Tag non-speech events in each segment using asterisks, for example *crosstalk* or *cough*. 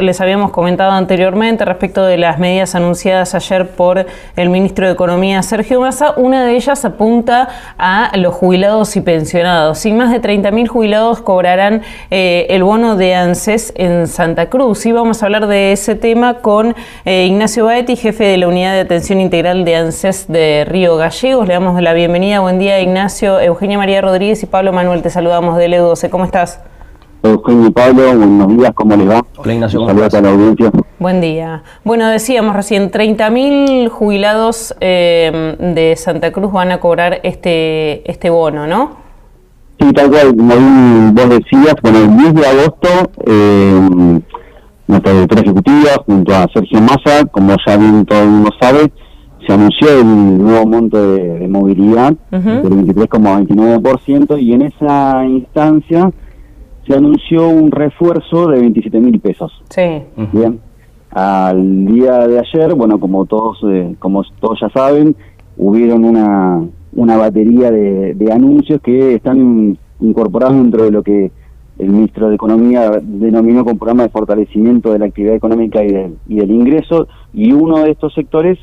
Les habíamos comentado anteriormente respecto de las medidas anunciadas ayer por el ministro de Economía Sergio Massa. Una de ellas apunta a los jubilados y pensionados. Sin más de 30.000 jubilados cobrarán eh, el bono de ANSES en Santa Cruz. Y vamos a hablar de ese tema con eh, Ignacio Baetti, jefe de la Unidad de Atención Integral de ANSES de Río Gallegos. Le damos la bienvenida. Buen día, Ignacio. Eugenia María Rodríguez y Pablo Manuel, te saludamos de LU12. ¿Cómo estás? Eugenio y Pablo, buenos días, ¿cómo les va? Hola Ignacio, ¿cómo Saludos a la audiencia. Buen día. Bueno, decíamos recién, 30.000 jubilados eh, de Santa Cruz van a cobrar este, este bono, ¿no? Sí, tal cual, como bien vos decías, bueno, el 10 de agosto, eh, nuestra directora ejecutiva, junto a Sergio Massa, como ya bien todo el mundo sabe, se anunció el nuevo monto de, de movilidad del 23,29% y en esa instancia se anunció un refuerzo de 27 mil pesos. Sí. Bien. Al día de ayer, bueno, como todos, eh, como todos ya saben, hubieron una, una batería de, de anuncios que están incorporados dentro de lo que el ministro de Economía denominó como programa de fortalecimiento de la actividad económica y del, y del ingreso, y uno de estos sectores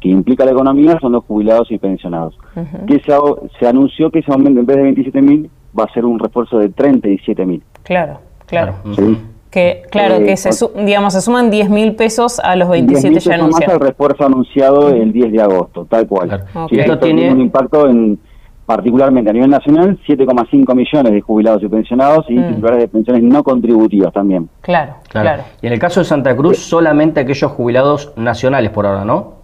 que implica la economía son los jubilados y pensionados. que se, se anunció que ese aumento en vez de 27 mil va a ser un refuerzo de 37 mil. Claro, claro. ¿sí? Que, claro, Eh, que se, digamos, se suman 10 mil pesos a los 27 10.000 ya pesos más anunciados. al refuerzo anunciado el 10 de agosto, tal cual. Claro. Ok. Sí, Y esto esto tiene- un impacto en particularmente a nivel nacional, 7,5 millones de jubilados y pensionados y Mm. titulares de pensiones no contributivas también. Claro, claro. Claro. Y en el caso de Santa Cruz, solamente aquellos jubilados nacionales por ahora, ¿no?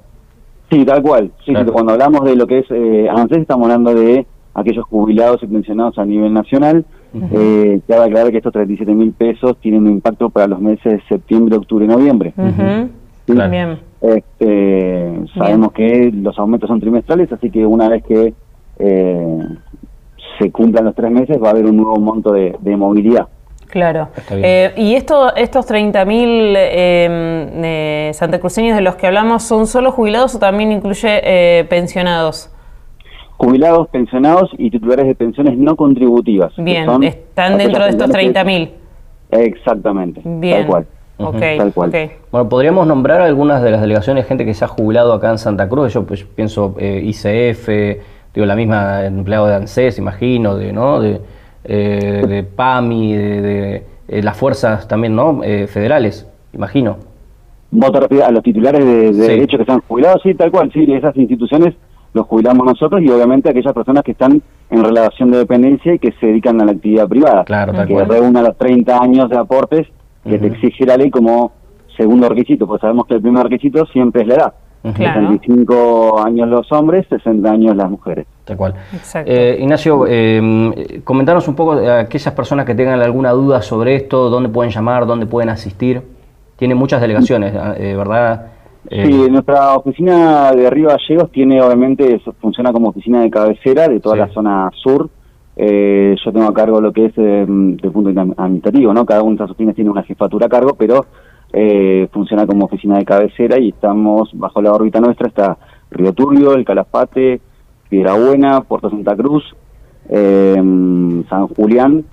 Sí, tal cual. Sí, Claro. sí, cuando hablamos de lo que es eh, ANSES estamos hablando de aquellos jubilados y pensionados a nivel nacional. Eh, cabe aclarar que estos 37 mil pesos tienen un impacto para los meses de septiembre, octubre y noviembre. Ujú. Sí. Claro. Bien. Este, sabemos que los aumentos son trimestrales, así que una vez que eh, se cumplan los tres meses va a haber un nuevo monto de, de movilidad. Claro. Eh, y esto, estos 30.000 eh, eh, santacruceños de los que hablamos, ¿son solo jubilados o también incluye eh, pensionados? Jubilados, pensionados y titulares de pensiones no contributivas. Bien, son están dentro de estos aquellas 30.000. Exactamente, Bien. tal cual. Ok, Tal cual. Bueno, podríamos nombrar algunas de las delegaciones de gente que se ha jubilado acá en Santa Cruz. Yo pues, pienso eh, ICF, digo la misma empleado de ANSES, imagino, de, ¿no? de, eh, de PAMI, de, de, eh, las fuerzas también ¿no? Eh, federales, imagino. ¿Vos te a los titulares de, de Sí. derechos que están jubilados? Sí, tal cual, sí, esas instituciones los jubilamos nosotros y obviamente aquellas personas que están en relación de dependencia y que se dedican a la actividad privada. Claro, que reúna los 30 años de aportes que te exige la ley como segundo requisito, pues sabemos que el primer requisito siempre es la edad. Ujú. Claro. 65 años los hombres, 60 años las mujeres. Tal cual. Eh, Ignacio, eh, comentanos un poco a aquellas personas que tengan alguna duda sobre esto, dónde pueden llamar, dónde pueden asistir. Tiene muchas delegaciones, *laughs* eh, ¿verdad? Eh, Sí, nuestra oficina de Río Gallegos tiene, obviamente, eso funciona como oficina de cabecera de toda Sí. la zona sur. Eh, yo tengo a cargo lo que es eh, del punto de administrativo, ¿no? Cada una de estas oficinas tiene una jefatura a cargo, pero eh, funciona como oficina de cabecera y estamos bajo la órbita nuestra, está Río Turbio, El Calafate, Piedra Buena, Puerto Santa Cruz, eh, San Julián,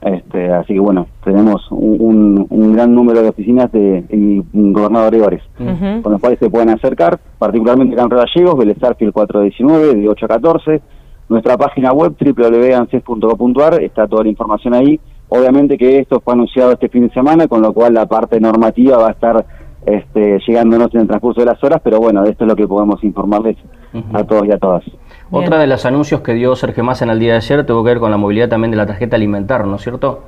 este, así que bueno, tenemos un, un- gran número de oficinas de, y Gobernador Ores Ujú. con los cuales se pueden acercar, particularmente acá en Gallegos, Belezarfield 419, de 8 a 14. Nuestra página web, www.anses.com.ar, está toda la información ahí. Obviamente que esto fue anunciado este fin de semana, con lo cual la parte normativa va a estar este, llegándonos en el transcurso de las horas, pero bueno, esto es lo que podemos informarles a todos y a todas. Otra de los anuncios que dio Sergio Massa en el día de ayer tuvo que ver con la movilidad también de la tarjeta alimentar, ¿no es cierto?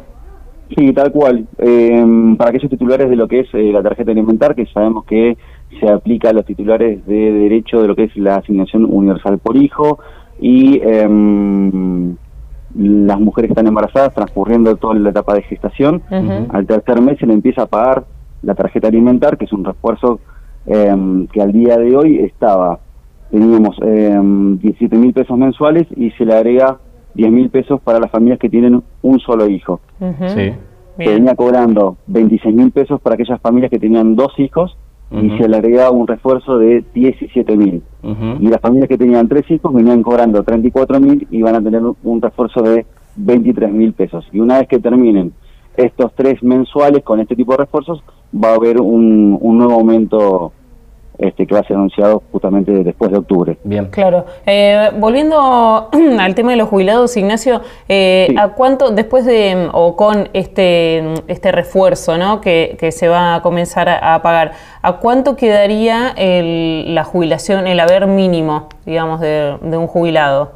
Sí, tal cual. Eh, para aquellos titulares de lo que es eh, la tarjeta alimentar, que sabemos que se aplica a los titulares de derecho de lo que es la asignación universal por hijo y em, las mujeres que están embarazadas transcurriendo toda la etapa de gestación. Al tercer mes se le empieza a pagar la tarjeta alimentar, que es un refuerzo em, que al día de hoy estaba, teníamos em, 17 mil pesos mensuales y se le agrega 10 mil pesos para las familias que tienen un solo hijo. Ujú. Sí. Se venía cobrando 26 mil pesos para aquellas familias que tenían dos hijos y se le agregaba un refuerzo de 17 mil. Y las familias que tenían tres hijos venían cobrando 34 mil y van a tener un refuerzo de 23 mil pesos. Y una vez que terminen estos tres mensuales con este tipo de refuerzos, va a haber un, un nuevo aumento este, que va a ser anunciado justamente después de octubre. Bien. Claro. Eh, volviendo *clears throat* al tema de los jubilados, Ignacio, eh, ¿a cuánto, después de, o con este, este refuerzo ¿no? que, se va a comenzar a, pagar, ¿a cuánto quedaría la jubilación, el haber mínimo, digamos, de, un jubilado?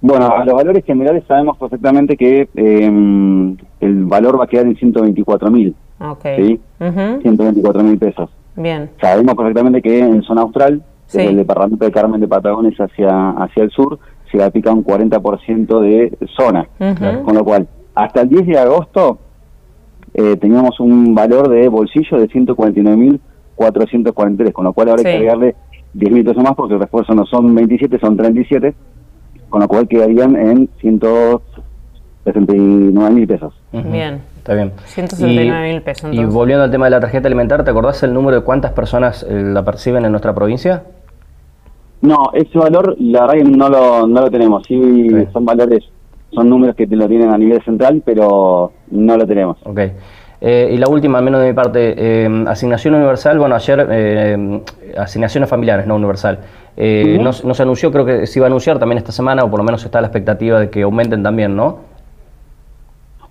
Bueno, a los valores generales sabemos perfectamente que em, el valor va a quedar en 124 mil. Okay. ¿sí? 124 mil pesos. Bien. Sabemos perfectamente que en zona austral, desde el departamento de Carmen de Patagones hacia, hacia el sur, se aplica un 40% de zona. Con lo cual, hasta el 10 de agosto eh, teníamos un valor de bolsillo de 149.443, con lo cual ahora hay que agregarle 10.000 pesos más porque el refuerzo no son 27, son 37, con lo cual quedarían en 169.000 pesos. Bien. Está bien. 169 mil pesos. Y volviendo al tema de la tarjeta alimentar, ¿te acordás el número de cuántas personas eh, la perciben en nuestra provincia? No, ese valor la verdad no lo, no lo tenemos. Sí, son valores, son números que te lo tienen a nivel central, pero no lo tenemos. Ok. Eh, y la última, al menos de mi parte, eh, asignación universal, bueno, ayer, asignaciones familiares, no universal. no, no, se anunció, creo que se iba a anunciar también esta semana, o por lo menos está la expectativa de que aumenten también, ¿no?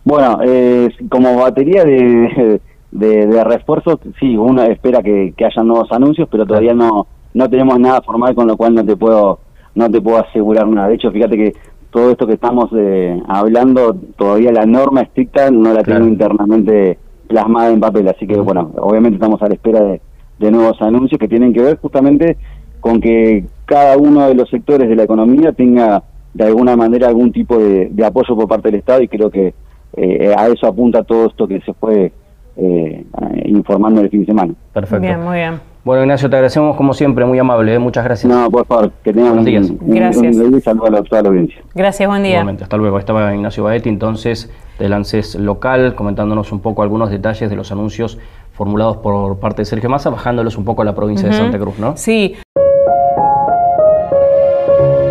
Bueno, eh, como batería de, de, refuerzos, sí, uno espera que, que haya nuevos anuncios, pero todavía no no tenemos nada formal, con lo cual no te puedo no te puedo asegurar nada. De hecho, fíjate que todo esto que estamos eh, hablando, todavía la norma estricta no la tengo internamente plasmada en papel, así que bueno, obviamente estamos a la espera de, de nuevos anuncios que tienen que ver justamente con que cada uno de los sectores de la economía tenga de alguna manera algún tipo de, de apoyo por parte del Estado y creo que eh, a eso apunta todo esto que se fue eh, informando el fin de semana. Perfecto. Bien, muy bien. Bueno, Ignacio, te agradecemos como siempre, muy amable, ¿eh? muchas gracias. No, por favor, que tengan Buenos días. Un, gracias. Un, saludo a toda la audiencia. Gracias, buen día. Igualmente, hasta luego. Estaba Ignacio Baetti, entonces, del ANSES local, comentándonos un poco algunos detalles de los anuncios formulados por parte de Sergio Massa, bajándolos un poco a la provincia de Santa Cruz, ¿no? Sí.